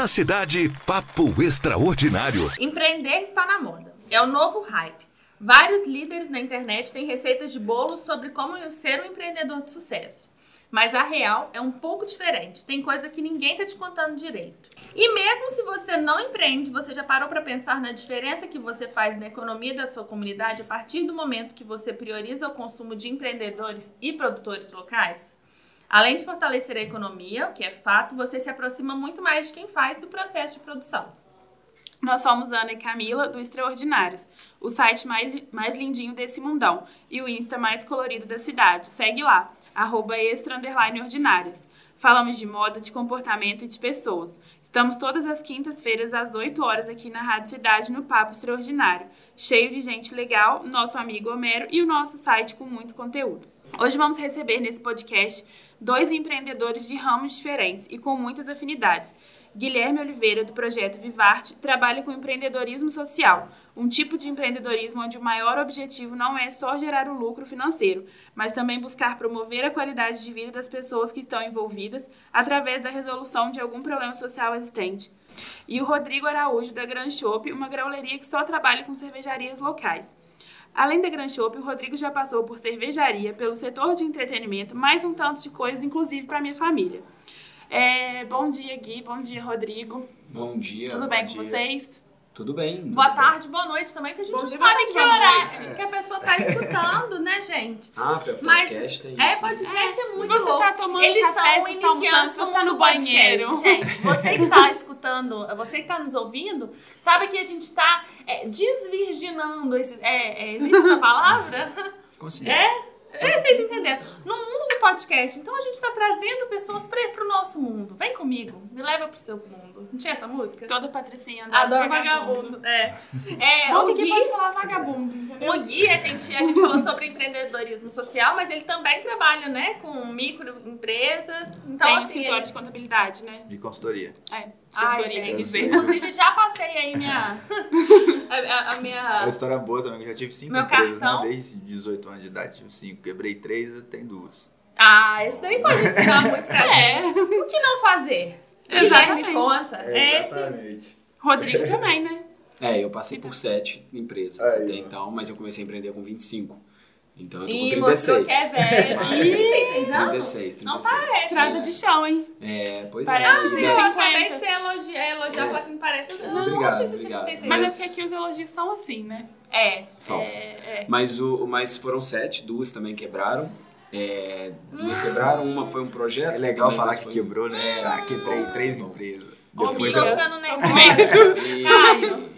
Na cidade, papo extraordinário. Empreender está na moda. É o novo hype. Vários líderes na internet têm receitas de bolos sobre como ser um empreendedor de sucesso. Mas a real é um pouco diferente. Tem coisa que ninguém tá te contando direito. E mesmo se você não empreende, você já parou para pensar na diferença que você faz na economia da sua comunidade a partir do momento que você prioriza o consumo de empreendedores e produtores locais? Além de fortalecer a economia, o que é fato, você se aproxima muito mais de quem faz do processo de produção. Nós somos Ana e Camila, do Extraordinários, o site mais, mais lindinho desse mundão e o Insta mais colorido da cidade. Segue lá, arroba extra ordinárias. Falamos de moda, de comportamento e de pessoas. Estamos todas as quintas-feiras às 8 horas aqui na Rádio Cidade no Papo Extraordinário, cheio de gente legal, nosso amigo Homero e o nosso site com muito conteúdo. Hoje vamos receber nesse podcast dois empreendedores de ramos diferentes e com muitas afinidades. Guilherme Oliveira, do projeto Vivarte, trabalha com empreendedorismo social, um tipo de empreendedorismo onde o maior objetivo não é só gerar o lucro financeiro, mas também buscar promover a qualidade de vida das pessoas que estão envolvidas através da resolução de algum problema social existente. E o Rodrigo Araújo, da Gran Shop, uma grauleria que só trabalha com cervejarias locais. Além da Gran Shop, o Rodrigo já passou por cervejaria, pelo setor de entretenimento, mais um tanto de coisas, inclusive para minha família. É, bom dia, Gui. Bom dia, Rodrigo. Bom dia. Tudo bem dia. com vocês? Tudo bem. Boa tudo tarde, bem. boa noite também, que a gente bom não dia, sabe que horário que a pessoa tá escutando, né, gente? Ah, podcast Mas, tem isso. É, podcast é, é muito Se você louco. tá tomando Eles café, se você tá almoçando, se você tá no banheiro. Podcast, gente, você que tá escutando, você que tá nos ouvindo, sabe que a gente tá é, desvirginando esses... É, é, existe essa palavra? Consegui. É? É, vocês entenderam. No mundo do podcast, então a gente está trazendo pessoas para o nosso mundo. Vem comigo, me leva para o seu mundo. Não tinha essa música? Toda patricinha adora Adoro vagabundo. vagabundo. É. é Bom, o que, Gui, pode falar vagabundo? O Gui, a gente, a gente falou sobre empreendedorismo social, mas ele também trabalha, né, com microempresas. Então, Tem assim, escritório ele... de contabilidade, né? De consultoria. É. Ai, gente, inclusive já passei aí minha. a, a, minha. É uma história boa também, eu já tive cinco Meu empresas, cartão. né? Desde 18 anos de idade, tive cinco. Quebrei três, tem duas. Ah, esse daí pode ensinar muito pra É. gente. O que não fazer? Exatamente. Guilherme conta. É, esse. exatamente. Rodrigo também, né? É, eu passei por sete empresas Aí, até ó. então, mas eu comecei a empreender com 25. Então eu tô E com mostrou 36. que é velho. Mas- 36 anos? 36, 36. Não parece. Estrada de chão, hein? É, pois Parece é. que Eu das- 50. acabei de ser elogiar, elogiar É. falar que me parece. Não, Obrigado, achei que você tinha obrigado. 36. Mas, Mas- é porque aqui os elogios são assim, né? É. Falsos. É, é. Mas, o, mas foram sete, duas também quebraram. É, duas quebraram, uma foi um projeto. É legal também, falar que foi- quebrou, né? É. Ah, quebrei três Bom. empresas. Depois eu... ficando nervosa. E- Caio,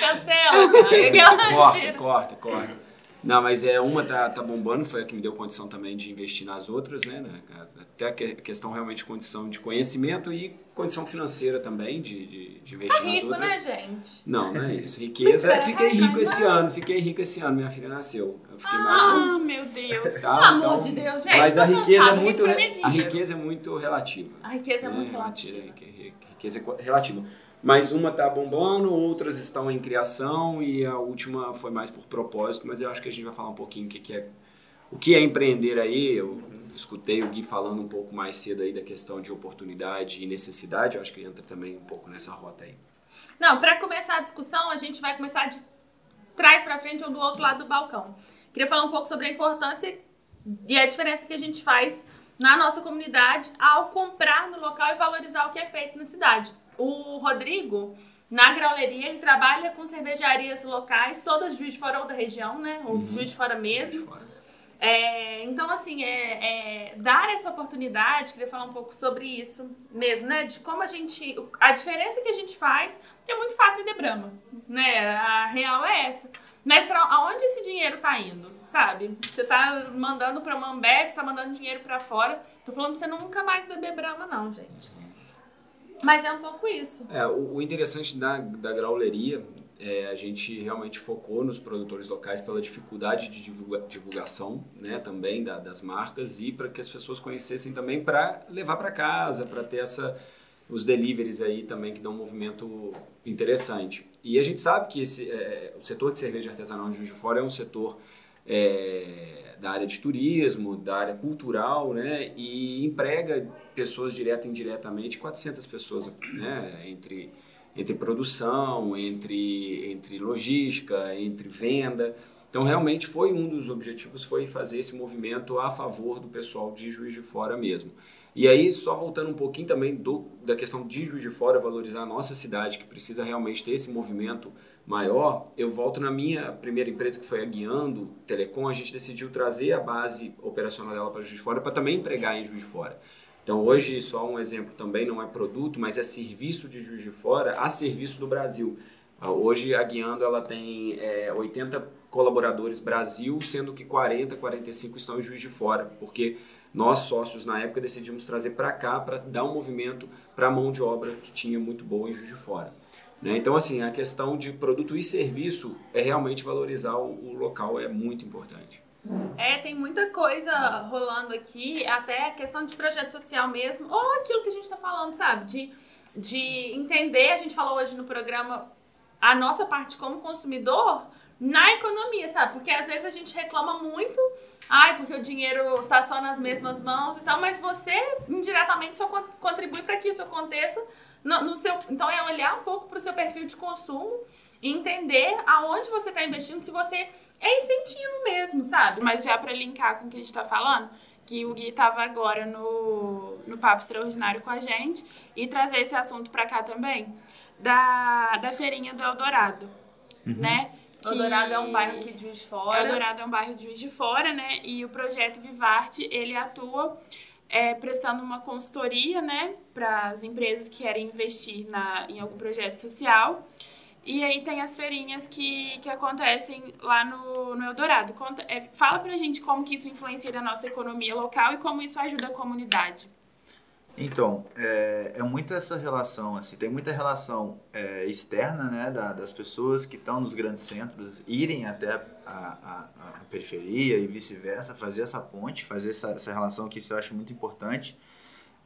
cancela, corta, corta, corta. Não, mas é uma tá, tá bombando, foi a que me deu condição também de investir nas outras, né? né? Até a que- questão realmente de condição de conhecimento e condição financeira também de, de, de investir Tá nas rico, outras. né, gente? Não, não é isso. Riqueza. Fiquei rico esse ano, fiquei rico esse ano. Minha filha nasceu. Eu fiquei mais rico. Ah, meu Deus. Tá, Pelo amor então- de Deus, gente. Mas a riqueza, é muito, rico é a riqueza é muito relativa. A riqueza é muito né? relativa. Riqueza- Riqueza é relativa. Mas uma tá bombando, outras estão em criação e a última foi mais por propósito, mas eu acho que a gente vai falar um pouquinho o que, que é o que é empreender aí. Eu escutei o Gui falando um pouco mais cedo aí da questão de oportunidade e necessidade, eu acho que entra também um pouco nessa rota aí. Não, para começar a discussão, a gente vai começar de trás para frente ou do outro lado do balcão. Queria falar um pouco sobre a importância e a diferença que a gente faz na nossa comunidade ao comprar no local e valorizar o que é feito na cidade. O Rodrigo, na grauleria, ele trabalha com cervejarias locais, todas de Juiz de Fora ou da região, né? Ou de Juiz de Fora mesmo. Fora. É, então, assim, é, é, dar essa oportunidade, queria falar um pouco sobre isso mesmo, né? De como a gente. A diferença que a gente faz, que é muito fácil vender Brahma, né? A real é essa. Mas para aonde esse dinheiro tá indo, sabe? Você tá mandando pra uma Ambev, tá mandando dinheiro pra fora. Tô falando pra você nunca mais beber Brahma, não, gente. Mas é um pouco isso. É, o, o interessante da, da grauleria é a gente realmente focou nos produtores locais pela dificuldade de divulga- divulgação, né, também da- das marcas e para que as pessoas conhecessem também para levar para casa, para ter essa os deliveries aí também que dão um movimento interessante. E a gente sabe que esse é, o setor de cerveja artesanal de Juiz de Fora é um setor é, da área de turismo, da área cultural, né? E emprega pessoas direta e indiretamente, 400 pessoas, né? Entre, entre produção, entre, entre logística, entre venda. Então, realmente foi um dos objetivos foi fazer esse movimento a favor do pessoal de Juiz de Fora mesmo. E aí, só voltando um pouquinho também do, da questão de Juiz de Fora, valorizar a nossa cidade, que precisa realmente ter esse movimento maior, eu volto na minha primeira empresa, que foi a Guiando Telecom, a gente decidiu trazer a base operacional dela para Juiz de Fora, para também empregar em Juiz de Fora. Então, hoje, só um exemplo também, não é produto, mas é serviço de Juiz de Fora a serviço do Brasil. Ah, hoje, a Guiando ela tem é, 80 colaboradores Brasil, sendo que 40, 45 estão em Juiz de Fora, porque nós sócios na época decidimos trazer para cá para dar um movimento para a mão de obra que tinha muito boa em Juiz de Fora. Né? Então, assim, a questão de produto e serviço é realmente valorizar o, o local, é muito importante. É, tem muita coisa rolando aqui, até a questão de projeto social mesmo, ou aquilo que a gente está falando, sabe? De, de entender, a gente falou hoje no programa, a nossa parte como consumidor, na economia, sabe? Porque às vezes a gente reclama muito, ai, porque o dinheiro tá só nas mesmas mãos e tal, mas você indiretamente só contribui para que isso aconteça no, no, seu. Então é olhar um pouco para o seu perfil de consumo e entender aonde você está investindo, se você é incentivo mesmo, sabe? Mas já para linkar com o que a gente está falando, que o Gui estava agora no, no Papo Extraordinário com a gente e trazer esse assunto para cá também, da, da feirinha do Eldorado, uhum. né? Que Eldorado é um bairro aqui de Juiz de Fora. Eldorado é um bairro de Juiz de Fora, né? E o projeto Vivarte, ele atua é, prestando uma consultoria, né? Para as empresas que querem investir na, em algum projeto social. E aí tem as feirinhas que, que acontecem lá no, no Eldorado. Conta, é, fala pra gente como que isso influencia na nossa economia local e como isso ajuda a comunidade. Então, é, é muito essa relação, assim, tem muita relação é, externa, né, da, das pessoas que estão nos grandes centros irem até a, a, a periferia e vice-versa, fazer essa ponte, fazer essa, essa relação que isso eu acho muito importante,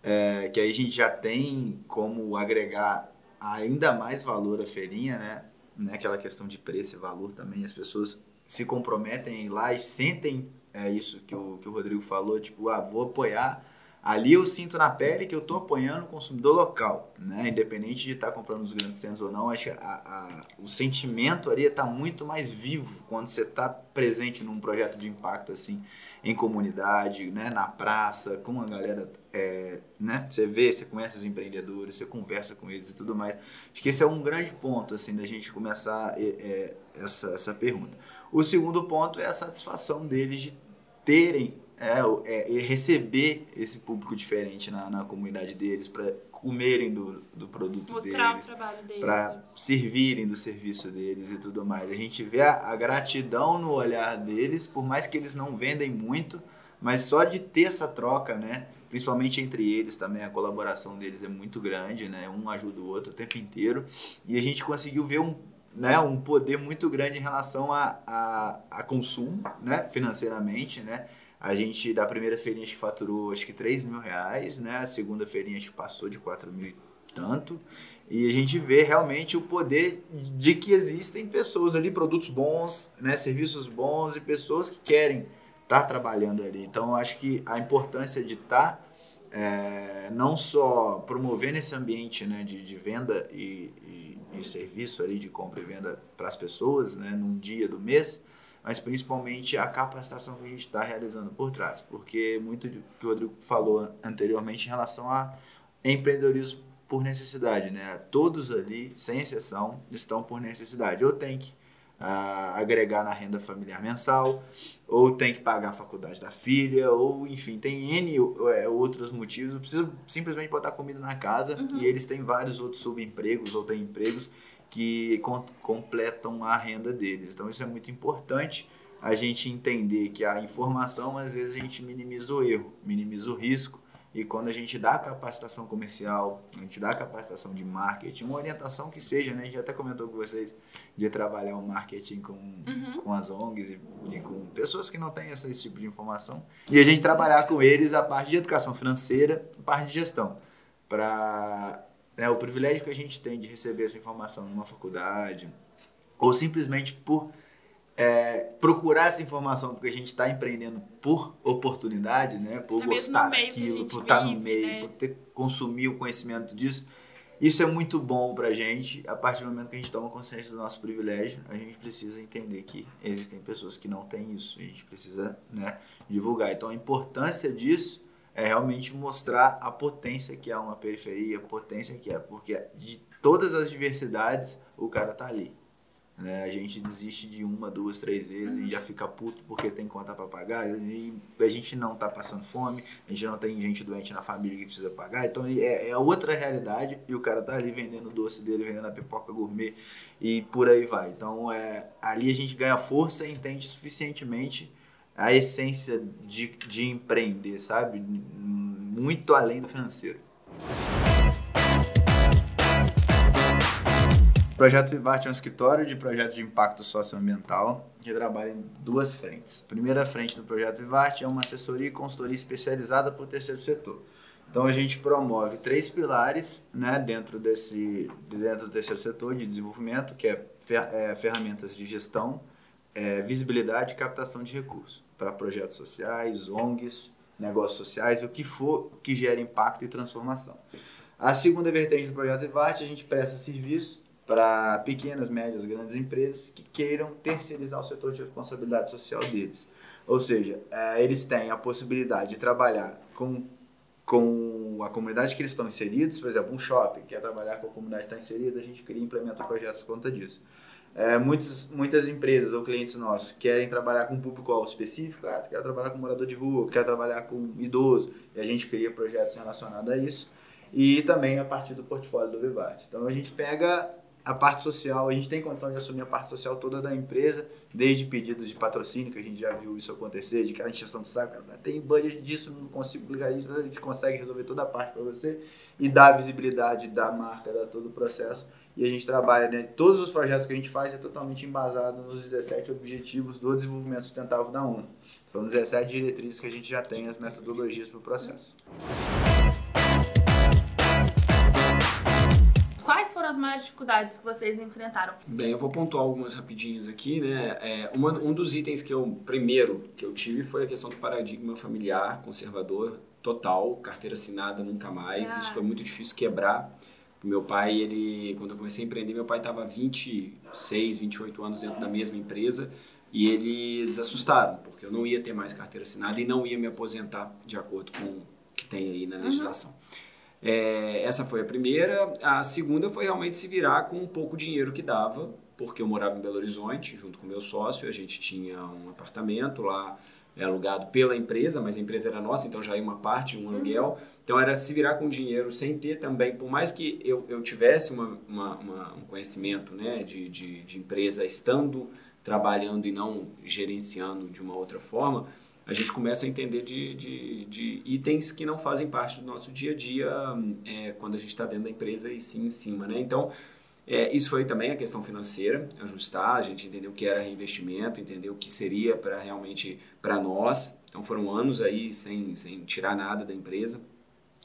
é, que aí a gente já tem como agregar ainda mais valor à feirinha, né, né aquela questão de preço e valor também, as pessoas se comprometem lá e sentem é isso que o, que o Rodrigo falou, tipo, ah, vou apoiar ali eu sinto na pele que eu estou apoiando o consumidor local, né? Independente de estar tá comprando nos grandes centros ou não, acho que a, a, o sentimento ali está muito mais vivo quando você está presente num projeto de impacto assim, em comunidade, né? Na praça, com a galera, é, né? Você vê, você conhece os empreendedores, você conversa com eles e tudo mais. Acho que esse é um grande ponto assim da gente começar é, é, essa essa pergunta. O segundo ponto é a satisfação deles de terem é, é, receber esse público diferente na, na comunidade deles, para comerem do, do produto Mostrar deles, o trabalho deles, para né? servirem do serviço deles e tudo mais. A gente vê a, a, gratidão no olhar deles, por mais que eles não vendem muito, mas só de ter essa troca, né? Principalmente entre eles também, a colaboração deles é muito grande, né? Um ajuda o outro o tempo inteiro. E a gente conseguiu ver um, né, um poder muito grande em relação a, a, a consumo, né? Financeiramente, né? A gente, da primeira feirinha, que faturou acho que 3 mil reais, né? A segunda feirinha, acho que passou de 4 mil e tanto. E a gente vê realmente o poder de que existem pessoas ali, produtos bons, né? Serviços bons e pessoas que querem estar tá trabalhando ali. Então, acho que a importância de estar... Tá, é, não só promovendo esse ambiente né, de, de venda e, e, e serviço ali de compra e venda para as pessoas né, num dia do mês, mas principalmente a capacitação que a gente está realizando por trás, porque muito do que o Rodrigo falou anteriormente em relação a empreendedorismo por necessidade, né? Todos ali, sem exceção, estão por necessidade. Ou tem que uh, agregar na renda familiar mensal, ou tem que pagar a faculdade da filha, ou enfim, tem N é, outros motivos. Precisa simplesmente botar comida na casa uhum. e eles têm vários outros subempregos ou têm empregos que completam a renda deles. Então isso é muito importante a gente entender que a informação às vezes a gente minimiza o erro, minimiza o risco e quando a gente dá capacitação comercial, a gente dá capacitação de marketing, uma orientação que seja, né? A gente até comentou com vocês de trabalhar o marketing com, uhum. com as ONGs e, e, com pessoas que não têm esse, esse tipo de informação. E a gente trabalhar com eles a parte de educação financeira, a parte de gestão, para né, o privilégio que a gente tem de receber essa informação numa faculdade, ou simplesmente por é, procurar essa informação porque a gente está empreendendo por oportunidade, né? Por mesmo gostar no daquilo, por estar no vive, meio, né? por ter consumir o conhecimento disso. Isso é muito bom pra gente. A partir do momento que a gente toma consciência do nosso privilégio, a gente precisa entender que existem pessoas que não têm isso. E a gente precisa né, divulgar. Então a importância disso é realmente mostrar a potência que é uma periferia, a potência que é. Porque de todas as diversidades, o cara tá ali. né? A gente desiste de uma, duas, três vezes e já fica puto porque tem conta para pagar e a gente não tá passando fome, a gente não tem gente doente na família que precisa pagar, então é, é outra realidade e o cara tá ali vendendo o doce dele, vendendo a pipoca gourmet e por aí vai. Então é, ali a gente ganha força e entende suficientemente a essência de, de empreender, sabe? Muito além do financeiro. O Projeto Vivarte é um escritório de projetos de impacto socioambiental que trabalha em duas frentes. A primeira frente do Projeto Vivarte é uma assessoria e consultoria especializada para o terceiro setor. Então a gente promove três pilares né, dentro, desse, dentro do terceiro setor de desenvolvimento, que é, fer- é, ferramentas de gestão, é, visibilidade e captação de recursos para projetos sociais, ONGs, negócios sociais, o que for que gere impacto e transformação. A segunda vertente do projeto Ivarte, a gente presta serviço para pequenas, médias, grandes empresas que queiram terceirizar o setor de responsabilidade social deles. Ou seja, eh, eles têm a possibilidade de trabalhar com, com a comunidade que eles estão inseridos, por exemplo, um shopping quer trabalhar com a comunidade que está inserida, a gente cria e implementa projetos por conta disso. É, muitas, muitas empresas ou clientes nossos querem trabalhar com público-alvo específico, ah, quer trabalhar com morador de rua, quer trabalhar com idoso, e a gente cria projetos relacionados a isso. E também a partir do portfólio do Vivate. Então a gente pega a parte social, a gente tem condição de assumir a parte social toda da empresa, desde pedidos de patrocínio, que a gente já viu isso acontecer, de aquela encheção do saco, cara, tem budget disso, não consigo ligar isso, a gente consegue resolver toda a parte para você e dar visibilidade da marca, dar todo o processo. E a gente trabalha, né? Todos os projetos que a gente faz é totalmente embasado nos 17 objetivos do desenvolvimento sustentável da ONU. São 17 diretrizes que a gente já tem as metodologias para o processo. Quais foram as maiores dificuldades que vocês enfrentaram? Bem, eu vou pontuar algumas rapidinhos aqui, né? É, uma- um dos itens que eu, primeiro, que eu tive foi a questão do paradigma familiar, conservador, total, carteira assinada nunca mais. Ah. Isso foi muito difícil quebrar. Meu pai, ele, quando eu comecei a empreender, meu pai estava 26, 28 anos dentro da mesma empresa e eles assustaram, porque eu não ia ter mais carteira assinada e não ia me aposentar de acordo com o que tem aí na legislação. É, essa foi a primeira. A segunda foi realmente se virar com um pouco dinheiro que dava, porque eu morava em Belo Horizonte, junto com meu sócio. A gente tinha um apartamento lá é, alugado pela empresa, mas a empresa era nossa, então já ia uma parte, um aluguel. Então era se virar com dinheiro sem ter também, por mais que eu, eu tivesse uma, uma- uma- um conhecimento né, de, de, de empresa estando trabalhando e não gerenciando de uma outra forma, a gente começa a entender de, de, de itens que não fazem parte do nosso dia a dia é, quando a gente está dentro da empresa e sim em cima, né? Então, é, isso foi também a questão financeira, ajustar, a gente entendeu o que era reinvestimento, entendeu o que seria para realmente para nós. Então, foram anos aí sem, sem tirar nada da empresa.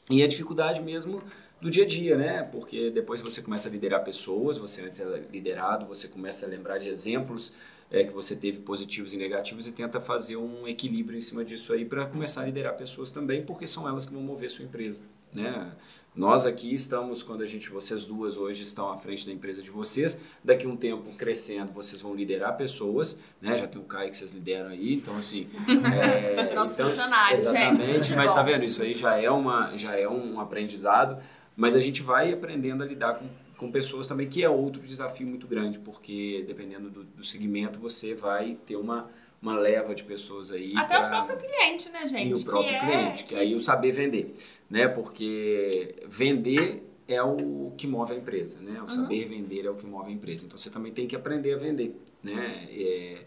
E a dificuldade mesmo do dia a dia, né? Porque depois você começa a liderar pessoas, você antes era liderado, você começa a lembrar de exemplos é, que você teve positivos e negativos e tenta fazer um equilíbrio em cima disso aí para começar a liderar pessoas também, porque são elas que vão mover sua empresa, né? Nós aqui estamos, quando a gente, vocês duas hoje estão à frente da empresa de vocês, daqui a um tempo crescendo, vocês vão liderar pessoas, né? Já tem o Caio que vocês lideram aí, então assim... É, Nosso então, funcionário, gente. Exatamente, mas tá vendo? Isso aí já é, uma, já é um aprendizado, mas a gente vai aprendendo a lidar com, com pessoas também, que é outro desafio muito grande, porque dependendo do, do segmento, você vai ter uma, uma leva de pessoas aí. Até o pra- próprio cliente, né, gente? e o próprio que é- cliente, que aí o saber vender, né? Porque vender é o que move a empresa, né? O Uhum. saber vender é o que move a empresa. Então você também tem que aprender a vender, né? É,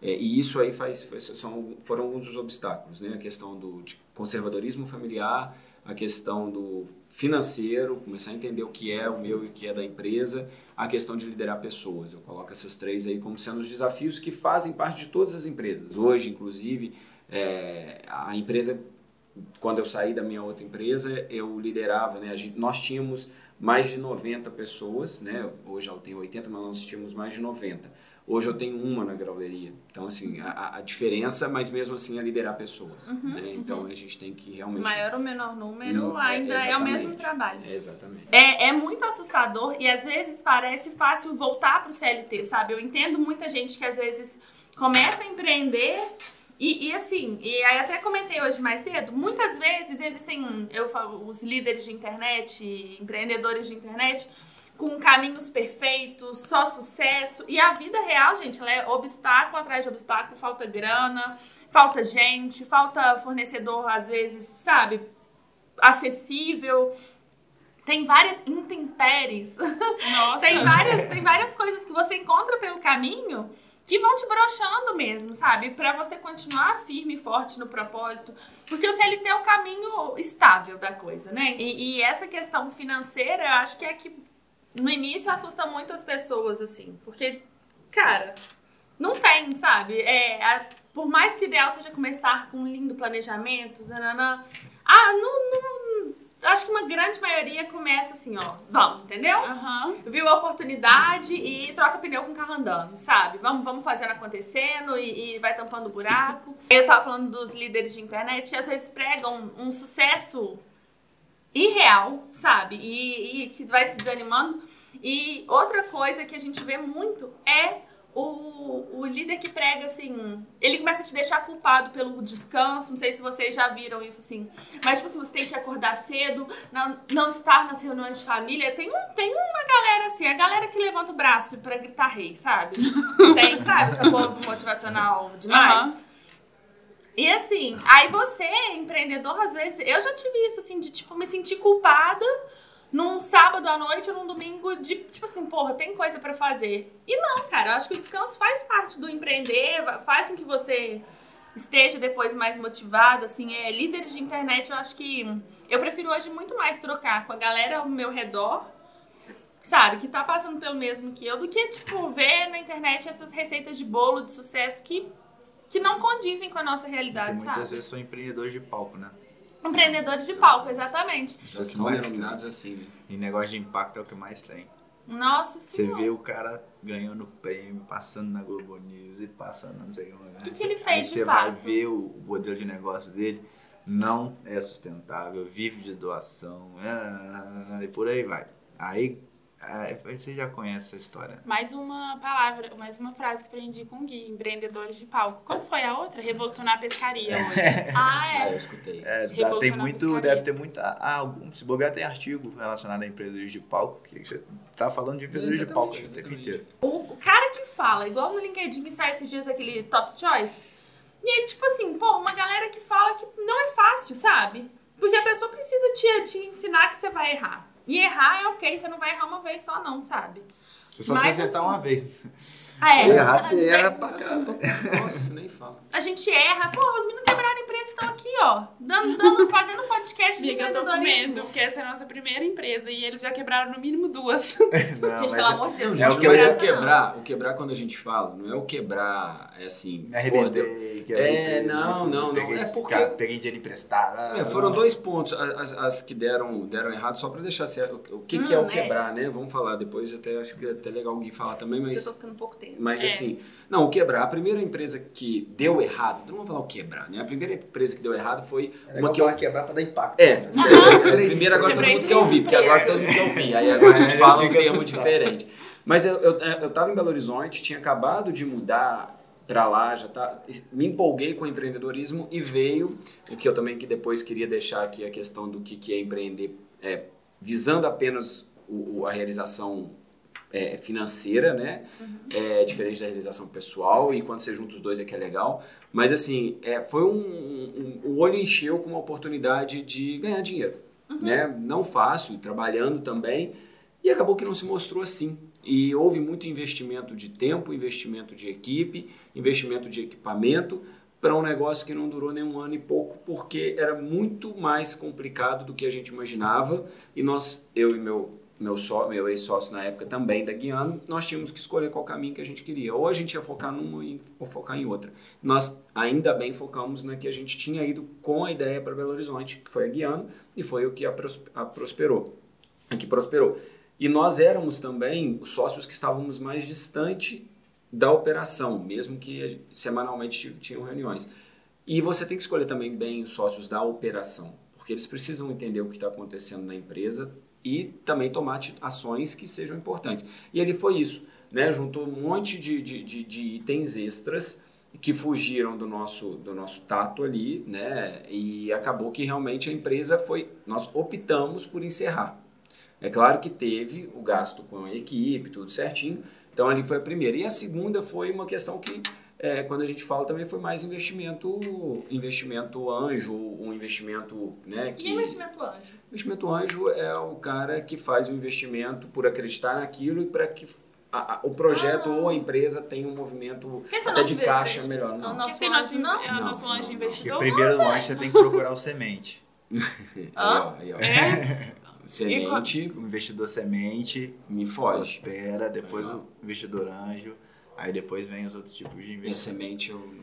é, e isso aí faz, são, foram alguns dos obstáculos, né? A questão do conservadorismo familiar, a questão do financeiro, começar a entender o que é o meu e o que é da empresa, a questão de liderar pessoas. Eu coloco essas três aí como sendo os desafios que fazem parte de todas as empresas. Hoje, inclusive, é, a empresa quando eu saí da minha outra empresa, eu liderava, né? Gente, nós tínhamos mais de 90 pessoas, né? Hoje eu tenho 80, mas nós tínhamos mais de 90. Hoje eu tenho uma na grauleria. Então, assim, a, a diferença, mas mesmo assim é liderar pessoas. Uhum, né? Então a gente tem que realmente. Maior ou menor número, Não, ainda é, o mesmo trabalho. É, exatamente. É, é muito assustador e às vezes parece fácil voltar pro CLT, sabe? Eu entendo muita gente que às vezes começa a empreender e, e assim, e aí até comentei hoje mais cedo, muitas vezes existem eu falo, os líderes de internet, empreendedores de internet, com caminhos perfeitos, só sucesso. E a vida real, gente, ela é obstáculo atrás de obstáculo, falta grana, falta gente, falta fornecedor, às vezes, sabe, acessível. Tem várias intempéries. Nossa. tem, várias, tem várias coisas que você encontra pelo caminho que vão te broxando mesmo, sabe? Pra você continuar firme e forte no propósito. Porque o CLT é o caminho estável da coisa, né? E, e essa questão financeira, eu acho que é que no início assusta muito as pessoas, assim. Porque, cara, não tem, sabe? É, a- por mais que o ideal seja começar com um lindo planejamento, zananã, ah, não, não- acho que uma grande maioria começa assim, ó, vamos, entendeu? Aham. Viu a oportunidade e troca pneu com o carro andando, sabe? Vamos, vamos fazendo acontecendo e, e vai tampando o buraco. Eu tava falando dos líderes de internet que às vezes pregam um sucesso irreal, sabe? E, e que vai te desanimando. E outra coisa que a gente vê muito é o, o líder que prega assim. Ele começa a te deixar culpado pelo descanso. Não sei se vocês já viram isso assim. Mas, tipo, assim, você tem que acordar cedo, não, não estar nas reuniões de família. Tem, um, tem uma galera assim, a galera que levanta o braço pra gritar rei, sabe? Tem, sabe? Essa povo motivacional demais. Aham. E assim, aí você, empreendedor, às vezes, eu já tive isso, assim, de, tipo, me sentir culpada num sábado à noite ou num domingo de, tipo assim, porra, tem coisa pra fazer. E não, cara, eu acho que o descanso faz parte do empreender, faz com que você esteja depois mais motivado, assim, é, líderes de internet, eu acho que eu prefiro hoje muito mais trocar com a galera ao meu redor, sabe, que tá passando pelo mesmo que eu, do que, tipo, ver na internet essas receitas de bolo de sucesso que, que não condizem com a nossa Porque realidade, muitas sabe? vezes são empreendedores de palco, né? Empreendedores de palco, exatamente. É o que São mais denominados assim, né? E negócio de impacto é o que mais tem. Nossa Você senhora. vê o cara ganhando prêmio, passando na Globo News e passando não sei. O que que ele fez Aí de você vai fato? ver o modelo de negócio dele, não é sustentável, vive de doação, ah, e por aí vai. Aí, aí você já conhece essa história. Mais uma palavra, mais uma frase que aprendi com o Gui, empreendedores de palco. Qual foi a outra? Revolucionar a pescaria hoje. Ah, Ah, eu é. escutei. É, dá- tem muito, deve ter muita. Ah, algum, se bobear, tem artigo relacionado a empreendedores de palco, que você tá falando de empreendedores de palco o tempo inteiro. O, o cara que fala, igual no LinkedIn que sai esses dias aquele Top Choice. E aí, tipo assim, pô, uma galera que fala que não é fácil, sabe? Porque a pessoa precisa te, te ensinar que você vai errar. E errar é ok, você não vai errar uma vez só, não, sabe? Você só Mas, precisa acertar assim, uma vez. Ah, é. Errar, a você gente- erra pra caramba. Nossa, nem fala. A gente erra. Pô, os meninos quebraram a empresa, estão aqui, ó. Dando, dando, fazendo um podcast de eu tô com medo, porque essa é a nossa primeira empresa e eles já quebraram no mínimo duas. Não, Gente, mas pelo é- amor de Deus, é não o Porque que mas eu o Não. quebrar, o quebrar quando a gente fala, não é o quebrar, é assim. Me arrebentei, quebrei É, a empresa, não, me fudi, não, não. peguei, É porque- cara, peguei dinheiro emprestado. É, foram dois pontos, as, as que deram, deram errado, só para deixar certo. O que, que é Hum, o é. quebrar, né? Vamos falar depois, até acho que é até legal o Gui falar também, Eu mas. tô ficando um pouco tenso. Mas É. assim, não, o quebrar, a primeira empresa que deu errado, não vou falar o quebrar, né? A primeira empresa que deu errado foi É uma que eu. quebrar pra dar impacto. É, Três primeiro agora todo mundo quer ouvir, porque agora todo mundo quer ouvir. Aí agora a gente É, fala um termo diferente. Mas eu, eu, eu tava em Belo Horizonte, tinha acabado de mudar para lá, já tá, me empolguei com o empreendedorismo e veio o que eu também que depois queria deixar aqui a questão do que, que é empreender, é, visando apenas o, o- a realização é, financeira, né? É diferente da realização pessoal e quando você junta os dois é que é legal. Mas assim, é, foi um, um- o olho encheu com uma oportunidade de ganhar dinheiro, né? Não fácil, trabalhando também. E acabou que não se mostrou assim. E houve muito investimento de tempo, investimento de equipe, investimento de equipamento para um negócio que não durou nem um ano e pouco, porque era muito mais complicado do que a gente imaginava. E nós, eu e meu meu, só, meu ex-sócio na época também da Guiano, nós tínhamos que escolher qual caminho que a gente queria. Ou a gente ia focar numa ou focar em outra. Nós ainda bem focamos na que a gente tinha ido com a ideia para Belo Horizonte, que foi a Guiano, e foi o que a, a prosperou. A que prosperou. E nós éramos também os sócios que estávamos mais distante da operação, mesmo que semanalmente tinham reuniões. E você tem que escolher também bem os sócios da operação, porque eles precisam entender o que está acontecendo na empresa e também tomar ações que sejam importantes. E ele foi isso, né? juntou um monte de, de, de, de itens extras que fugiram do nosso, do nosso tato ali, né? E acabou que realmente a empresa foi. Nós optamos por encerrar. É claro que teve o gasto com a equipe, tudo certinho. Então ali foi a primeira. E a segunda foi uma questão que, é, quando a gente fala também, foi mais investimento, investimento anjo, um investimento, né? Que, investimento anjo? Investimento anjo é o cara que faz o investimento por acreditar naquilo e para que a, a, o projeto ah. ou a empresa tem um movimento até de caixa melhor. Não. Nosso anjo, não? É o nosso anjo investidor. Porque primeiro anjo você tem que procurar o semente. ah? aí, ó, aí, ó. É? Semente. O investidor semente. Me foge. Prospera, depois o investidor anjo. Aí depois vem os outros tipos de investimento. E a semente eu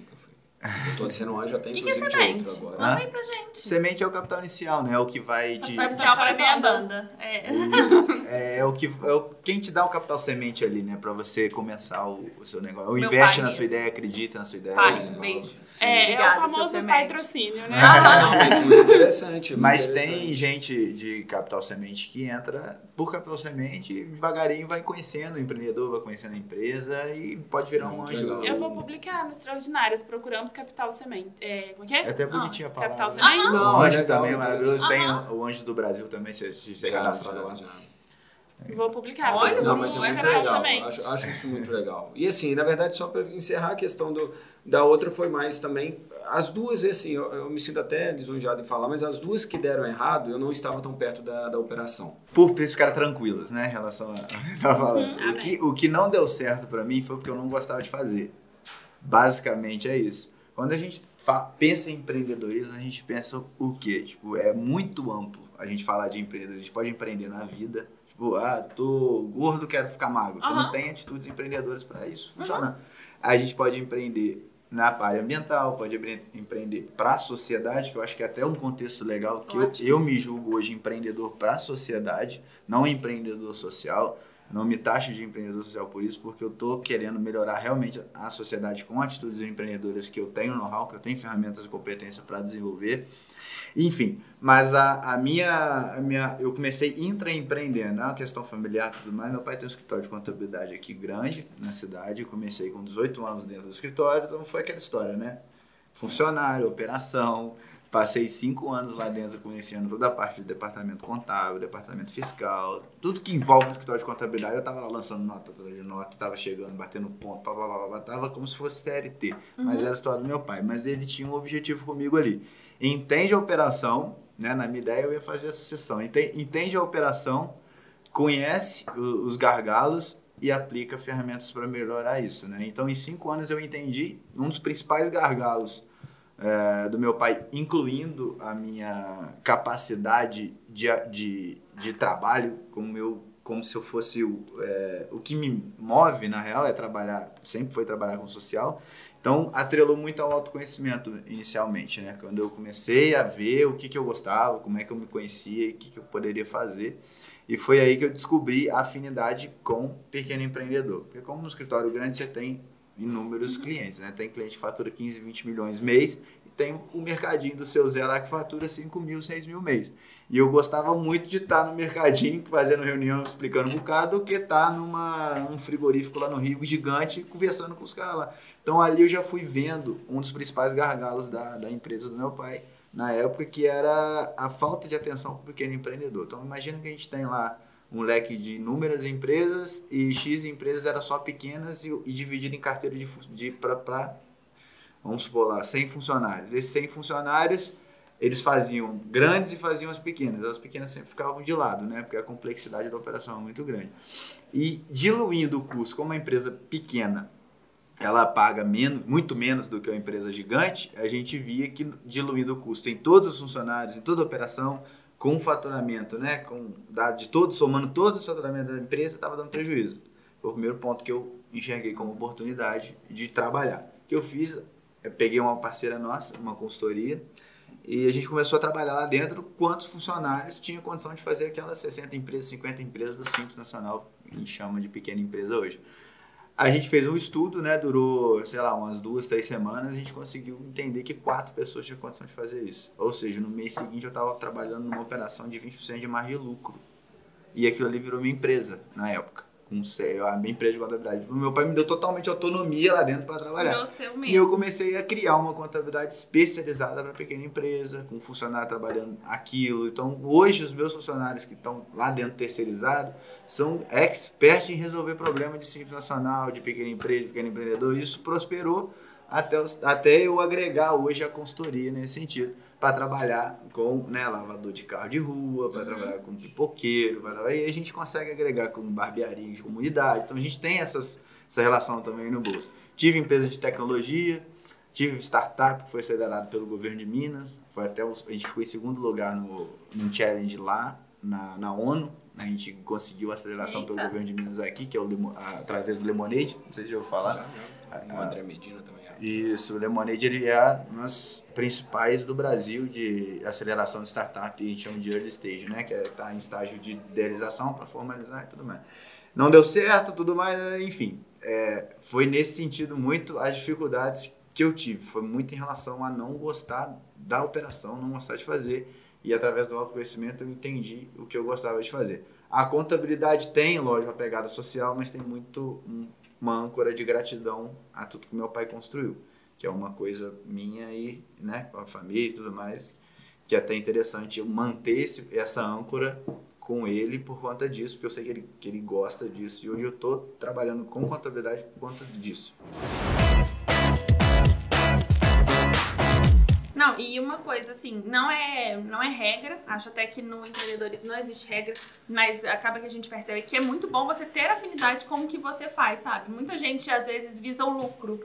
eu tô sendo anjo até que inclusive que é semente? de outro agora. Conta aí pra gente. Semente é o capital inicial, né? É o que vai de. Capital inicial pra minha banda. É. é, é o que é o, quem te dá o capital semente ali, né? Pra você começar o, o seu negócio. Ou investe na sua ideia, acredita na sua ideia. Pai, beijo. É, é o famoso patrocínio, né? Ah, não, mas muito interessante. Mas interessante. tem gente de capital semente que entra por capital semente devagarinho vai conhecendo o empreendedor, vai conhecendo a empresa e pode virar um anjo. Eu vou publicar no Extraordinárias. Procuramos capital semente. É, como é que é? É até bonitinha ah, a palavra. Capital semente? Ah, o anjo também é maravilhoso. Tem o anjo do Brasil também, se você cadastrado lá. Vou publicar. Olha, não, mas é muito legal. Acho, acho, isso muito legal. E assim, na verdade, só para encerrar a questão do, da outra foi mais também. As duas, assim, eu, eu, me sinto até lisonjeado em falar, mas as duas que deram errado, eu não estava tão perto da, da operação. Por isso ficaram tranquilas, né, em relação a. falando. Uhum, o, que, o que não deu certo para mim foi porque eu não gostava de fazer. Basicamente é isso. Quando a gente pensa em empreendedorismo, a gente pensa o quê? Tipo, é muito amplo a gente falar de empreendedorismo. A gente pode empreender na vida. Tipo, ah, tô gordo, quero ficar magro. Uhum. Então tem atitudes empreendedoras para isso funcionar. Uhum. A gente pode empreender na área ambiental, pode empreender para a sociedade, que eu acho que é até um contexto legal, que eu, eu, me julgo hoje empreendedor para a sociedade, não empreendedor social. Não me taxo de empreendedor social por isso, porque eu estou querendo melhorar realmente a sociedade com atitudes empreendedoras que eu tenho know-how, que eu tenho ferramentas e competência para desenvolver. Enfim, mas a, a, minha, a minha. Eu comecei intraempreendendo, é uma questão familiar e tudo mais. Meu pai tem um escritório de contabilidade aqui grande na cidade. Eu comecei com 18 anos dentro do escritório, então foi aquela história, né? Funcionário, operação, Passei cinco anos lá dentro conhecendo toda a parte do departamento contábil, departamento fiscal, tudo que envolve o escritório de contabilidade. Eu estava lá lançando nota de nota, estava chegando, batendo ponto, pá, pá, pá, pá, tava como se fosse CLT. Uhum. Mas era a história do meu pai. Mas ele tinha um objetivo comigo ali. Entende a operação, né? na minha ideia eu ia fazer a sucessão. Entende, entende a operação, conhece os gargalos e aplica ferramentas para melhorar isso. Né? Então, em cinco anos eu entendi um dos principais gargalos é, do meu pai, incluindo a minha capacidade de, de, de trabalho, como, eu, como se eu fosse o, é, o que me move, na real, é trabalhar, sempre foi trabalhar com social. Então, atrelou muito ao autoconhecimento inicialmente, né? Quando eu comecei a ver o que, que eu gostava, como é que eu me conhecia e o que, que eu poderia fazer. E foi aí que eu descobri a afinidade com pequeno empreendedor. Porque como no escritório grande você tem inúmeros clientes, né? Tem cliente que fatura 15, 20 milhões mês e tem o mercadinho do seu Zé lá que fatura 5 mil, 6 mil mês. E eu gostava muito de estar no mercadinho fazendo reunião, explicando um bocado, do que estar numa, num frigorífico lá no Rio gigante conversando com os caras lá. Então ali eu já fui vendo um dos principais gargalos da, da empresa do meu pai na época, que era a falta de atenção para o pequeno empreendedor. Então imagina que a gente tem lá um leque de inúmeras empresas e X empresas eram só pequenas e, e dividido em carteira de, de para, vamos supor lá, 100 funcionários. Esses 100 funcionários, eles faziam grandes e faziam as pequenas. As pequenas sempre ficavam de lado, né? Porque a complexidade da operação é muito grande. E diluindo o custo, como uma empresa pequena ela paga menos, muito menos do que uma empresa gigante, a gente via que diluindo o custo em todos os funcionários, em toda a operação, com o faturamento, né, com de todo, somando todo o faturamento da empresa, estava dando prejuízo. Foi o primeiro ponto que eu enxerguei como oportunidade de trabalhar. O que eu fiz, eu peguei uma parceira nossa, uma consultoria, e a gente começou a trabalhar lá dentro quantos funcionários tinham condição de fazer aquelas 60 empresas, 50 empresas do Simples Nacional, que a gente chama de pequena empresa hoje. A gente fez um estudo, né? Durou, sei lá, umas duas, três semanas. A gente conseguiu entender que quatro pessoas tinham condição de fazer isso. Ou seja, no mês seguinte eu estava trabalhando numa operação de 20% de margem de lucro. E aquilo ali virou minha empresa na época. Com a minha empresa de contabilidade. Meu pai me deu totalmente autonomia lá dentro para trabalhar. Virou seu mesmo. E eu comecei a criar uma contabilidade especializada para pequena empresa, com um funcionário trabalhando aquilo. Então, hoje, os meus funcionários que estão lá dentro terceirizados são experts em resolver problemas de simples nacional, de pequena empresa, de pequeno empreendedor. Isso prosperou até, os, até eu agregar hoje a consultoria nesse sentido, para trabalhar com né, lavador de carro de rua, para Uhum. trabalhar com pipoqueiro, trabalhar- e a gente consegue agregar com barbearia de comunidade. Então a gente tem essas, essa relação também no bolso. Tive empresa de tecnologia, tive startup que foi acelerado pelo governo de Minas, foi até a gente ficou em segundo lugar no, num challenge lá na, na ONU. A gente conseguiu aceleração pelo Eita. governo de Minas aqui, que é o a- através do Lemonade, não sei se já ouviu falar. Já, já. O André Medina também. Isso, o Lemonade ele é um dos principais do Brasil de aceleração de startup, a gente chama de early stage, né? Que está em estágio de idealização para formalizar e tudo mais. Não deu certo, tudo mais, né, enfim. é, foi nesse sentido muito as dificuldades que eu tive. Foi muito em relação a não gostar da operação, não gostar de fazer. E através do autoconhecimento eu entendi o que eu gostava de fazer. A contabilidade tem, lógico, a pegada social, mas tem muito um- uma âncora de gratidão a tudo que meu pai construiu, que é uma coisa minha aí, né, com a família e tudo mais, que é até interessante eu manter esse, essa âncora com ele por conta disso, porque eu sei que ele, que ele gosta disso e hoje eu tô trabalhando com contabilidade por conta disso. Não, e uma coisa assim, não é, não é regra, acho até que no empreendedorismo não existe regra, mas acaba que a gente percebe que é muito bom você ter afinidade com o que você faz, sabe? Muita gente às vezes visa o lucro.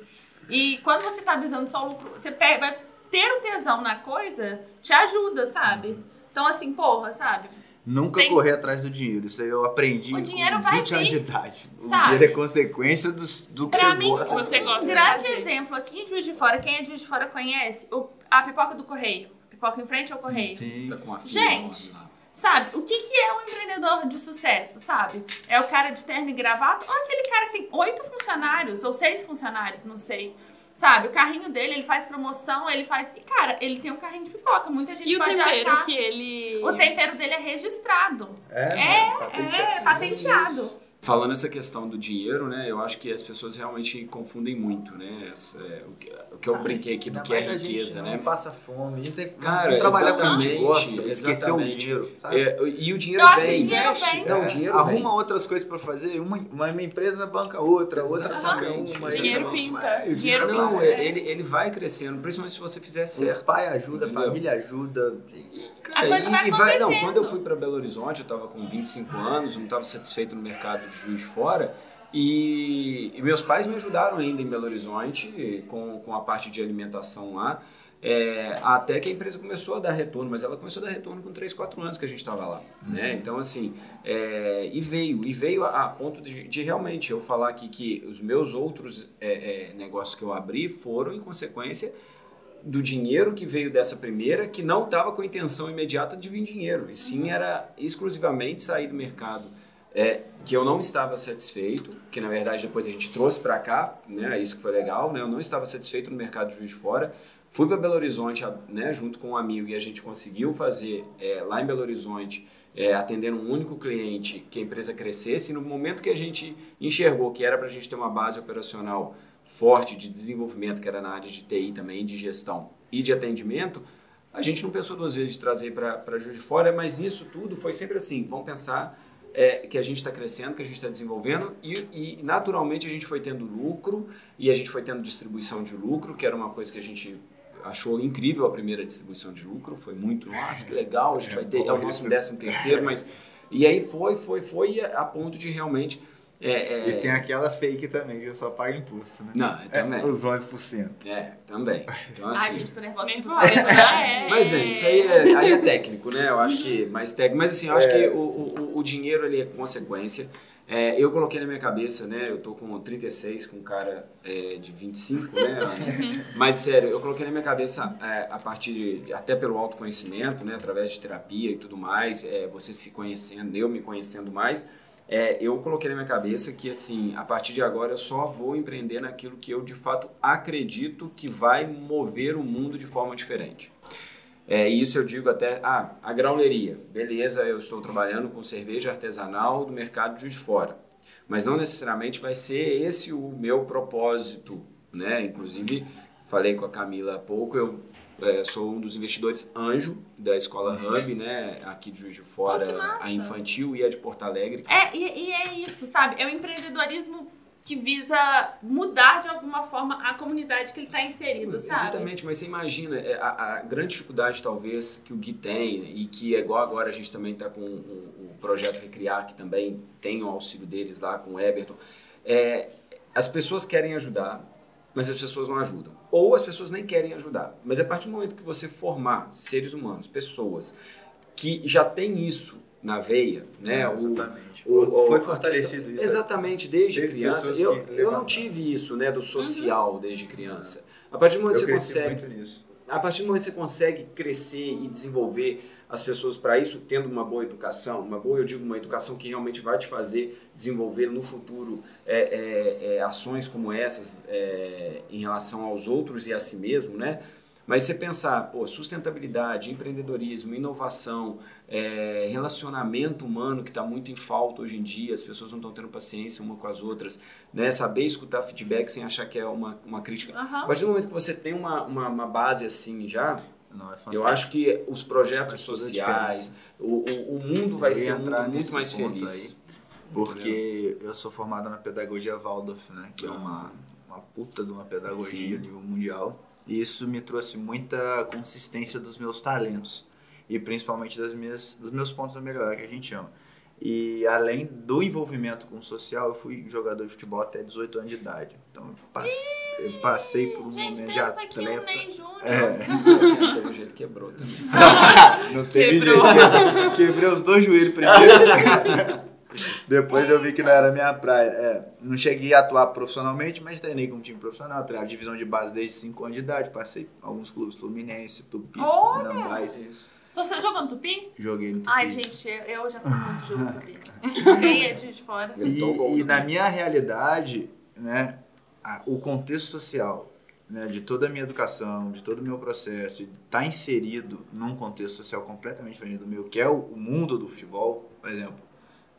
E quando você tá visando só o lucro, você pe- vai ter o tesão na coisa, te ajuda, sabe? Então assim, porra, sabe? Nunca Tem- correr atrás do dinheiro, isso aí eu aprendi O dinheiro com vai 20 anos de idade. O sabe? dinheiro é consequência do, do que Pra você mim, gosta. você gosta Um de grande exemplo aqui em Juiz de Fora, quem é de Juiz de Fora conhece o- a pipoca do correio. Pipoca em frente ao correio. Tá com a filha Gente. Sabe, o que, que é um empreendedor de sucesso, sabe? É o cara de terno e gravata ou aquele cara que tem oito funcionários ou seis funcionários, não sei. Sabe, o carrinho dele, ele faz promoção, ele faz... E, cara, ele tem um carrinho de pipoca. Muita gente E o pode tempero achar... que ele. O tempero dele é registrado. É, É, patenteado. é patenteado. Falando essa questão do dinheiro, né? Eu acho que as pessoas realmente confundem muito, né? Essa, é, o, que, o que eu brinquei aqui do que é mais a gente riqueza, não né? passa fome, a gente tem que Cara, trabalhar com o que a gente exatamente, gosta, esquecer o dinheiro, sabe? É, e o dinheiro Eu acho que vem. o dinheiro vem. Não, o É, dinheiro arruma vem. outras coisas pra fazer, uma, uma, uma empresa banca outra, outra banca uma. Dinheiro pinta. É, o Dinheiro vai- Não, pinta. é, ele, ele vai crescendo, principalmente se você fizer O certo. pai ajuda, a família ajuda. A coisa vai não, acontecendo. quando eu fui para Belo Horizonte, eu estava com 25 anos, não estava satisfeito no mercado de Juiz de Fora, e, e meus pais me ajudaram ainda em Belo Horizonte com, com a parte de alimentação lá, é, até que a empresa começou a dar retorno, mas ela começou a dar retorno com 3, 4 anos que a gente estava lá, né? Então, assim, é, e veio, e veio a, a ponto de, de realmente eu falar aqui que os meus outros é, é, negócios que eu abri foram em consequência do dinheiro que veio dessa primeira, que não estava com a intenção imediata de vir dinheiro, e sim era exclusivamente sair do mercado é, que eu não estava satisfeito, que na verdade depois a gente trouxe para cá, né, isso que foi legal, né, eu não estava satisfeito no mercado de Juiz de Fora, fui para Belo Horizonte, né, junto com um amigo, e a gente conseguiu fazer é, lá em Belo Horizonte, é, atendendo um único cliente, que a empresa crescesse, e no momento que a gente enxergou que era para a gente ter uma base operacional forte de desenvolvimento, que era na área de TI também, de gestão e de atendimento, a gente não pensou duas vezes de trazer para Juiz de Fora, mas isso tudo foi sempre assim, vamos pensar é, que a gente está crescendo, que a gente está desenvolvendo e, e, naturalmente a gente foi tendo lucro e a gente foi tendo distribuição de lucro, que era uma coisa que a gente achou incrível a primeira distribuição de lucro, foi muito, nossa, que legal, a gente vai ter, é o nosso décimo terceiro, mas... E aí foi, foi, foi a ponto de realmente... É, é, E tem aquela fake também, que só paga imposto, né? Não, também. É, os 11%. É, também. Então, Ai, assim, gente, tô nervosa com né? É. Mas, bem, isso aí é, aí é técnico, né? Eu acho que mais técnico. Mas, assim, eu acho que o, o, o dinheiro, ele é consequência. É, eu coloquei na minha cabeça, né? Eu tô com 36, com um cara é, de 25, né? Mas, sério, eu coloquei na minha cabeça, é, a partir de, até pelo autoconhecimento, né? Através de terapia e tudo mais, é, você se conhecendo, eu me conhecendo mais, É, eu coloquei na minha cabeça que, assim, a partir de agora eu só vou empreender naquilo que eu, de fato, acredito que vai mover o mundo de forma diferente. É, isso eu digo até, ah, a grauleria. Beleza, eu estou trabalhando com cerveja artesanal do mercado de fora. Mas não necessariamente vai ser esse o meu propósito, né? Inclusive, falei com a Camila há pouco, eu é, sou um dos investidores anjo da escola Hub, né? Aqui de Juiz de Fora, a infantil e a de Porto Alegre. É, e, e é isso, sabe? É o empreendedorismo que visa mudar de alguma forma a comunidade que ele está inserido, sabe? Exatamente, mas você imagina, é, a, a grande dificuldade talvez que o Gui tem, e que é igual agora a gente também está com o, o projeto Recriar, que também tem o auxílio deles lá com o Eberton, é, as pessoas querem ajudar, mas as pessoas não ajudam. Ou as pessoas nem querem ajudar. Mas a partir do momento que você formar seres humanos, pessoas que já têm isso na veia, né? o- Exatamente. o- o- Foi fortalecido questão- isso. Exatamente, desde Teve criança. Eu, eu não tive isso, né, do social desde criança. A partir do momento Eu que você consegue muito nisso. A partir do momento que você consegue crescer e desenvolver as pessoas para isso, tendo uma boa educação, uma boa, eu digo, uma educação que realmente vai te fazer desenvolver no futuro é, é, é, ações como essas é, em relação aos outros e a si mesmo, né? Mas você pensar, pô, sustentabilidade, empreendedorismo, inovação, é, relacionamento humano que está muito em falta hoje em dia, as pessoas não estão tendo paciência uma com as outras, né? Saber escutar feedback sem achar que é uma, uma crítica. Aham. A partir do momento que você tem uma, uma, uma base assim já, Não, é eu acho que os projetos sociais, o, o, o mundo vai ser um mundo entrar muito mais feliz. aí, Porque eu sou formado na pedagogia Waldorf, né? Que é uma, uma puta de uma pedagogia Sim. a nível mundial. E isso me trouxe muita consistência dos meus talentos. E principalmente das minhas, dos meus pontos a melhorar, que a gente chama. E além do envolvimento com o social, eu fui jogador de futebol até 18 anos de idade. Então eu passei, eu passei por um Gente, momento de temos aqui um atleta. Ney Júnior. É. Pelo jeito quebrou também. Não teve Quebrou. jeito. Quebrei os dois joelhos primeiro. Depois eu vi que não era minha praia. É, não cheguei a atuar profissionalmente, mas treinei com um time profissional. Treinava divisão de base desde 5 anos de idade. Passei em alguns clubes, Fluminense, Tupi! Nambais. Isso. Você jogou no Tupi? Joguei no Tupi. Ai, gente, eu, eu já fui muito jogo no Tupi. Quem é de Juiz de fora? E, e na também. minha realidade, né, a- o contexto social, né, de toda a minha educação, de todo o meu processo, estar inserido num contexto social completamente diferente do meu, que é o, o mundo do futebol, por exemplo,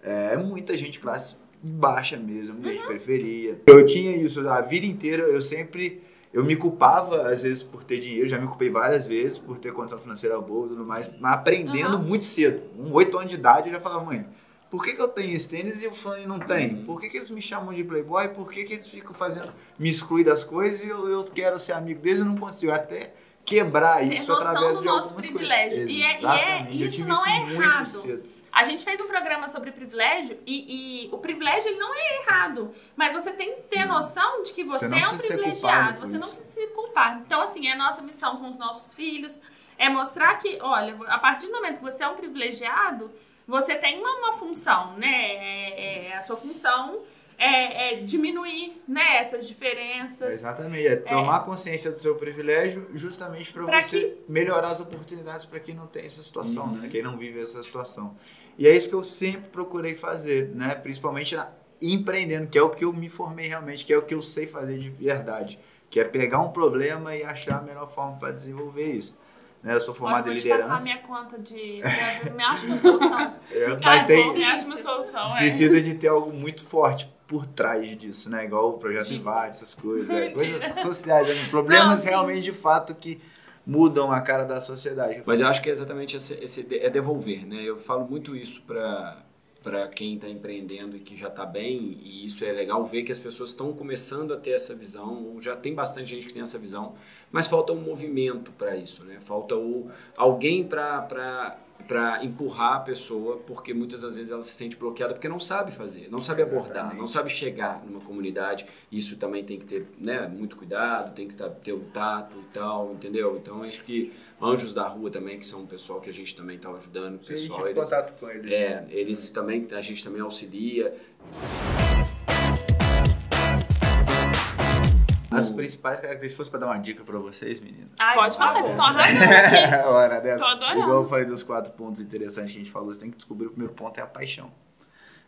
é muita gente de classe baixa mesmo, muita Uhum. gente de periferia. Eu tinha isso a vida inteira, eu sempre... Eu me culpava, às vezes, por ter dinheiro, já me culpei várias vezes por ter condição financeira boa e tudo mais, mas aprendendo Uhum. muito cedo. Com 8 anos de idade, eu já falava, mãe, por que, que eu tenho esse tênis e o fulano não tem? Por que, que eles me chamam de playboy? Por que, que eles ficam fazendo, me excluem das coisas e eu, eu quero ser amigo deles e não consigo? Até quebrar isso através do de nosso algumas privilégio. coisas. E é- e é- isso não é errado. cedo. A gente fez um programa sobre privilégio e, e o privilégio ele não é errado, mas você tem que ter noção de que você, Você não é um privilegiado, você não isso. precisa se culpar. Então, assim, é a nossa missão com os nossos filhos é mostrar que, olha, a partir do momento que você é um privilegiado, você tem uma, uma função, né? É- é- a sua função é, é diminuir né, essas diferenças. Exatamente. É tomar consciência do seu privilégio justamente para você melhorar as oportunidades para quem não tem essa situação, né? Quem não vive essa situação. E é isso que eu sempre procurei fazer, né? Principalmente na- empreendendo, que é o que eu me formei realmente, que é o que eu sei fazer de verdade, que é pegar um problema e achar a melhor forma para desenvolver isso. Né? Eu sou Posso formado em liderança. a minha conta de. Me acha uma solução. Eu- Tá, mas tem- bom. Me acha uma solução, é. precisa de ter algo muito forte por trás disso, né? Igual o projeto De- Invade, essas coisas. é, coisas sociais, né? problemas Não, realmente de fato que mudam a cara da sociedade. Mas eu acho que é exatamente esse, esse é devolver, né? Eu falo muito isso para para quem está empreendendo e que já está bem e isso é legal ver que as pessoas estão começando a ter essa visão. ou Já tem bastante gente que tem essa visão, mas falta um movimento para isso, né? Falta o alguém para para empurrar a pessoa, porque muitas das vezes ela se sente bloqueada porque não sabe fazer, não sabe abordar, Exatamente. não sabe chegar numa comunidade. Isso também tem que ter né, muito cuidado, tem que tá- ter o tato e tal, entendeu? Então acho que Anjos da Rua também, que são um pessoal que a gente também está ajudando, o Se a gente pessoal, tem eles, contato com eles. é, eles também, a gente também auxilia. As principais características, se fosse para dar uma dica para vocês, meninas. Ai, Pode falar, vocês estão arrasando. É hora dessa. Tô adorando. Igual eu falei dos quatro pontos interessantes que a gente falou, você tem que descobrir o primeiro ponto é a paixão.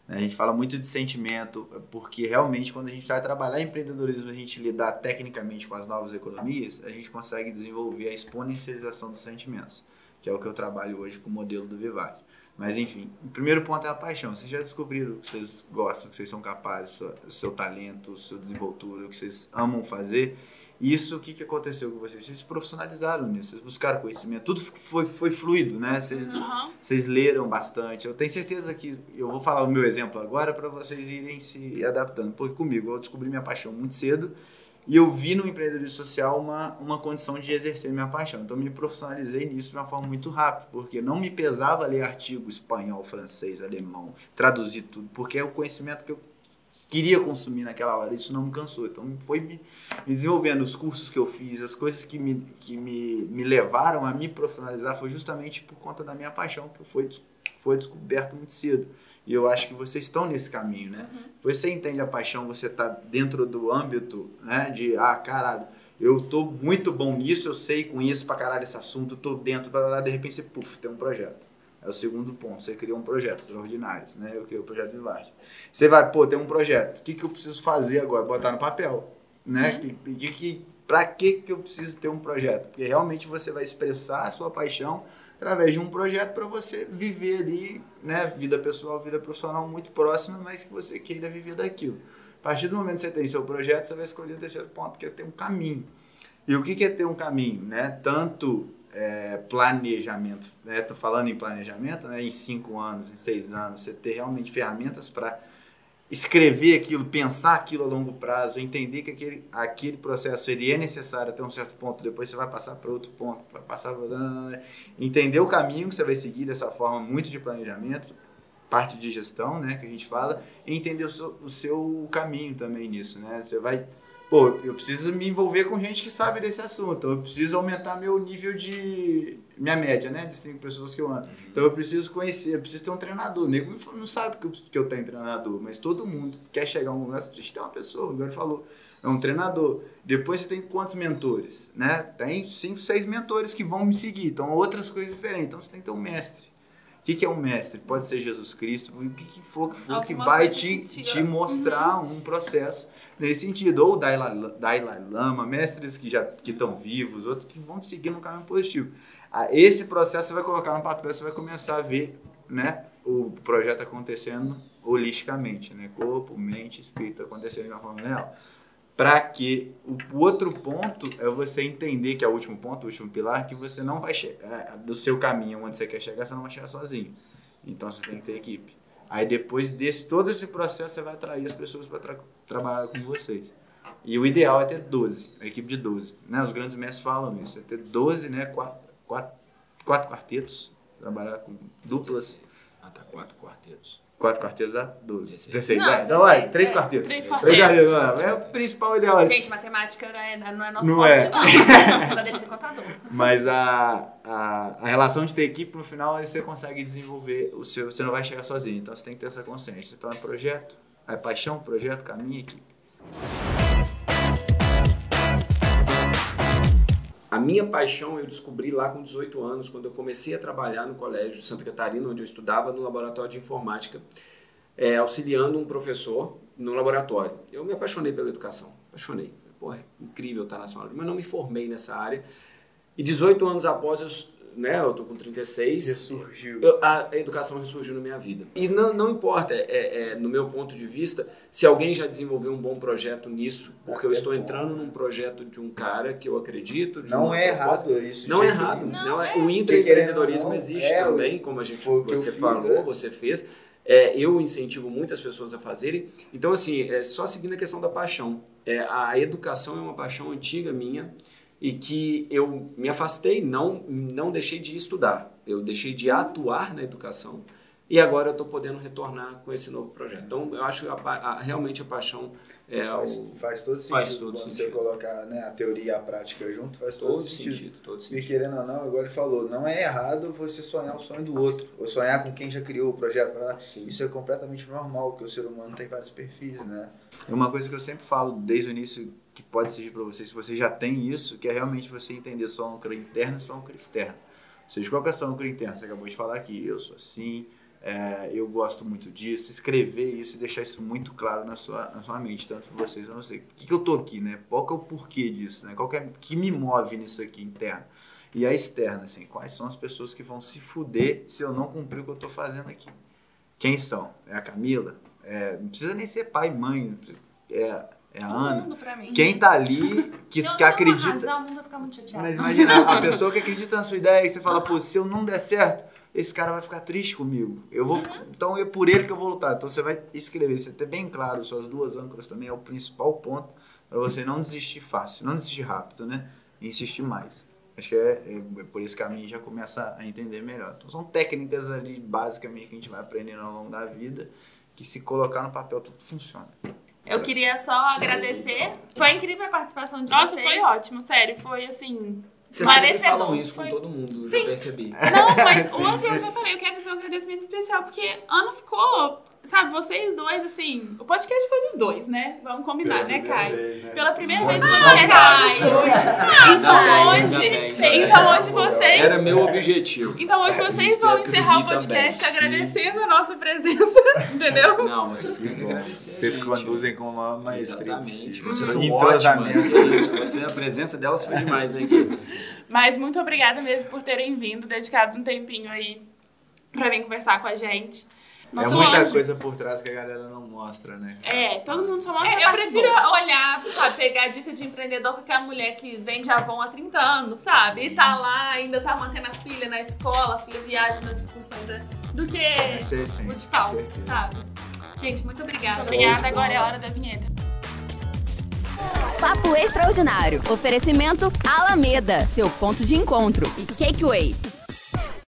A gente fala muito de sentimento, porque realmente quando a gente vai trabalhar em empreendedorismo, a gente lidar tecnicamente com as novas economias, a gente consegue desenvolver a exponencialização dos sentimentos, que é o que eu trabalho hoje com o modelo do Vivac. Mas enfim, o primeiro ponto é a paixão. Vocês já descobriram o que vocês gostam, o que vocês são capazes, o seu talento, o seu desenvoltura, o que vocês amam fazer. Isso, o que, que aconteceu com vocês? Vocês se profissionalizaram nisso, vocês buscaram conhecimento, tudo foi, foi fluido, né? Vocês, Uhum. vocês leram bastante. Eu tenho certeza que eu vou falar o meu exemplo agora para vocês irem se adaptando. Porque comigo eu descobri minha paixão muito cedo e eu vi no empreendedorismo social uma, uma condição de exercer minha paixão. Então me profissionalizei nisso de uma forma muito rápida, porque não me pesava ler artigo espanhol, francês, alemão, traduzir tudo, porque é o conhecimento que eu queria consumir naquela hora. Isso não me cansou. Então foi me, me desenvolvendo os cursos que eu fiz, as coisas que me, que me, me levaram a me profissionalizar foi justamente por conta da minha paixão que foi, foi descoberto muito cedo. E eu acho que vocês estão nesse caminho, né? Você entende a paixão, você está dentro do âmbito, né? De, ah, caralho, eu tô muito bom nisso, eu sei com isso pra caralho esse assunto, tô dentro, blá, blá, blá, de repente você, puf, tem um projeto. É o segundo ponto, você criou um projeto extraordinário, né? Eu criei o projeto Vivarte. Você vai, pô, tem um projeto, o que, que eu preciso fazer agora? Botar no papel, né? Que, que, que, pra que, que eu preciso ter um projeto? Porque realmente você vai expressar a sua paixão através de um projeto para você viver ali, né? Vida pessoal, vida profissional muito próxima, mas que você queira viver daquilo. A partir do momento que você tem seu projeto, você vai escolher o terceiro ponto, que é ter um caminho. E o que é ter um caminho, né? Tanto é, planejamento, né? Tô falando em planejamento, né? Em cinco anos, em seis anos, você ter realmente ferramentas para escrever aquilo, pensar aquilo a longo prazo, entender que aquele, aquele processo ele é necessário até um certo ponto, depois você vai passar para outro ponto, vai passar entender o caminho que você vai seguir dessa forma muito de planejamento, parte de gestão, né, que a gente fala, e entender o seu, o seu caminho também nisso, né? Você vai pô, eu preciso me envolver com gente que sabe desse assunto. Eu preciso aumentar meu nível de. Minha média, né? De cinco pessoas que eu ando. Então eu preciso conhecer, eu preciso ter um treinador. O nego não sabe que eu, que eu tenho treinador, mas todo mundo quer chegar a um lugar, precisa ter uma pessoa, o Igor falou. É um treinador. Depois você tem quantos mentores? Né? Tem cinco, seis mentores que vão me seguir. Então, outras coisas diferentes. Então, você tem que ter um mestre. O que, que é um mestre? Pode ser Jesus Cristo, o que, que for que for, que vai te, te- mostrar um processo nesse sentido. Ou Dalai, Dalai Lama, mestres que já que estão vivos, outros que vão te seguir no caminho positivo. Ah, Esse processo você vai colocar no papel, você vai começar a ver né, o projeto acontecendo holisticamente, né? Corpo, mente, espírito acontecendo de uma forma real. Para que o outro ponto é você entender que é o último ponto, o último pilar, que você não vai chegar do seu caminho onde você quer chegar, você não vai chegar sozinho. Então você tem que ter equipe. Aí depois desse todo esse processo você vai atrair as pessoas para tra trabalhar com vocês. E o ideal é ter 12, uma equipe de 12. Né? Os grandes mestres falam isso, é ter 12, né? quatro, quatro, quatro quartetos, trabalhar com duplas. Ah, tá, quatro quartetos. Quatro quartetos dá 12. 16. 16, Não. Então vai, 16, três é. quartetos. Três Três quartetos. quartetos. É o principal ideal. Gente, matemática não é, não é nosso Não forte, é. não. Apesar dele ser contador. Mas a, a, a relação de ter equipe, no final, aí você consegue desenvolver o seu. Você não vai chegar sozinho, então você tem que ter essa consciência. Então é projeto, é paixão, projeto, caminho equipe. A minha paixão eu descobri lá com 18 anos, quando eu comecei a trabalhar no Colégio de Santa Catarina, onde eu estudava no laboratório de informática, é, auxiliando um professor no laboratório. Eu me apaixonei pela educação, apaixonei. Pô, é incrível estar nessa área, mas não me formei nessa área. E 18 anos após, eu, né, eu tô com 36, Ressurgiu. eu- a, a educação ressurgiu na minha vida. E não, não importa, é, é, é, no meu ponto de vista, se alguém já desenvolveu um bom projeto nisso, porque eu É estou entrando num projeto de um cara que eu acredito. De Não uma é proposta- errado isso. Não é errado. nenhum. Não é. O querendo intraempreendedorismo não, existe é, também, como a gente, o você fiz, falou, é. você fez. É, eu incentivo muitas pessoas a fazerem. Então, assim, é só seguindo a questão da paixão. É, a educação é uma paixão antiga minha e que eu me afastei, não, não deixei de estudar. Eu deixei de atuar na educação e agora eu estou podendo retornar com esse novo projeto. Então, eu acho que a a- realmente a paixão é Faz, o, faz todo sentido. faz todo Quando sentido. você colocar né, a teoria e a prática junto, faz todo, todo sentido. sentido. Todo E sentido. querendo ou não, agora ele falou, não é errado você sonhar o sonho do outro, ou sonhar com quem já criou o projeto. né? Sim. Isso é completamente normal, porque o ser humano tem vários perfis, né? É uma coisa que eu sempre falo desde o início, que pode servir para vocês, se você já tem isso, que é realmente você entender sua âncora interna e sua âncora externa. Ou seja, qual é a sua âncora interna? Você acabou de falar aqui, eu sou assim, É, eu gosto muito disso, escrever isso e deixar isso muito claro na sua, na sua mente, tanto para vocês quanto você. Por que, que eu tô aqui, né? Qual é o porquê disso, né? Qual que, é, que me move nisso aqui interno? E a externa, assim, quais são as pessoas que vão se fuder se eu não cumprir o que eu tô fazendo aqui? Quem são? É a Camila? É, não precisa nem ser pai e mãe, é, é a Ana. Quem tá ali, que, eu, que eu acredita. arrasar, o mundo vai ficar muito chateado. Mas imagina, a pessoa que acredita na sua ideia e você fala, pô, se eu não der certo, esse cara vai ficar triste comigo. Eu vou, Então é por ele que eu vou lutar. Então você vai escrever, você ter bem claro suas duas âncoras também é o principal ponto para você não desistir fácil, não desistir rápido, né? E insistir mais. Acho que é, é por esse caminho já começa a entender melhor. Então são técnicas ali basicamente que a gente vai aprendendo ao longo da vida que se colocar no papel tudo funciona. Eu queria só agradecer. Foi incrível a participação de Nossa, vocês. foi ótimo, sério. Foi assim. Vocês sempre Esclarecedor. falam isso Foi- com todo mundo, Sim. eu percebi. Não, mas Sim. hoje eu já falei, eu quero fazer um agradecimento especial, porque Ana ficou, sabe, vocês dois, assim, o podcast foi dos dois, né? Vamos combinar, né, Caio? Pela primeira vez o Vamos podcast dos Caio. Então hoje, bem. então hoje vocês. Era meu objetivo. Então hoje vocês Espero vão encerrar o Gui também. podcast agradecendo a nossa presença, entendeu? Não, vocês que agradecer. Vocês conduzem com uma maestria Exatamente. Vocês são Entrosamento. ótimas. Isso. Você, a presença delas foi demais, né, Gui? Mas muito obrigada mesmo por terem vindo, dedicado um tempinho aí pra vir conversar com a gente. É Nosso muita anjo. coisa por trás que a galera não mostra, né? É, todo mundo só mostra É, eu prefiro boa. olhar, sabe, pegar dica de empreendedor com aquela mulher que vende Avon há 30 anos, sabe? E tá lá, ainda tá mantendo a filha na escola, a filha viaja nas excursões, da- do que é a essência, o de pau, sabe? Gente, muito obrigada. Obrigada, agora é a hora da vinheta. Papo Extraordinário. Oferecimento Alameda, seu ponto de encontro. E Cakeway.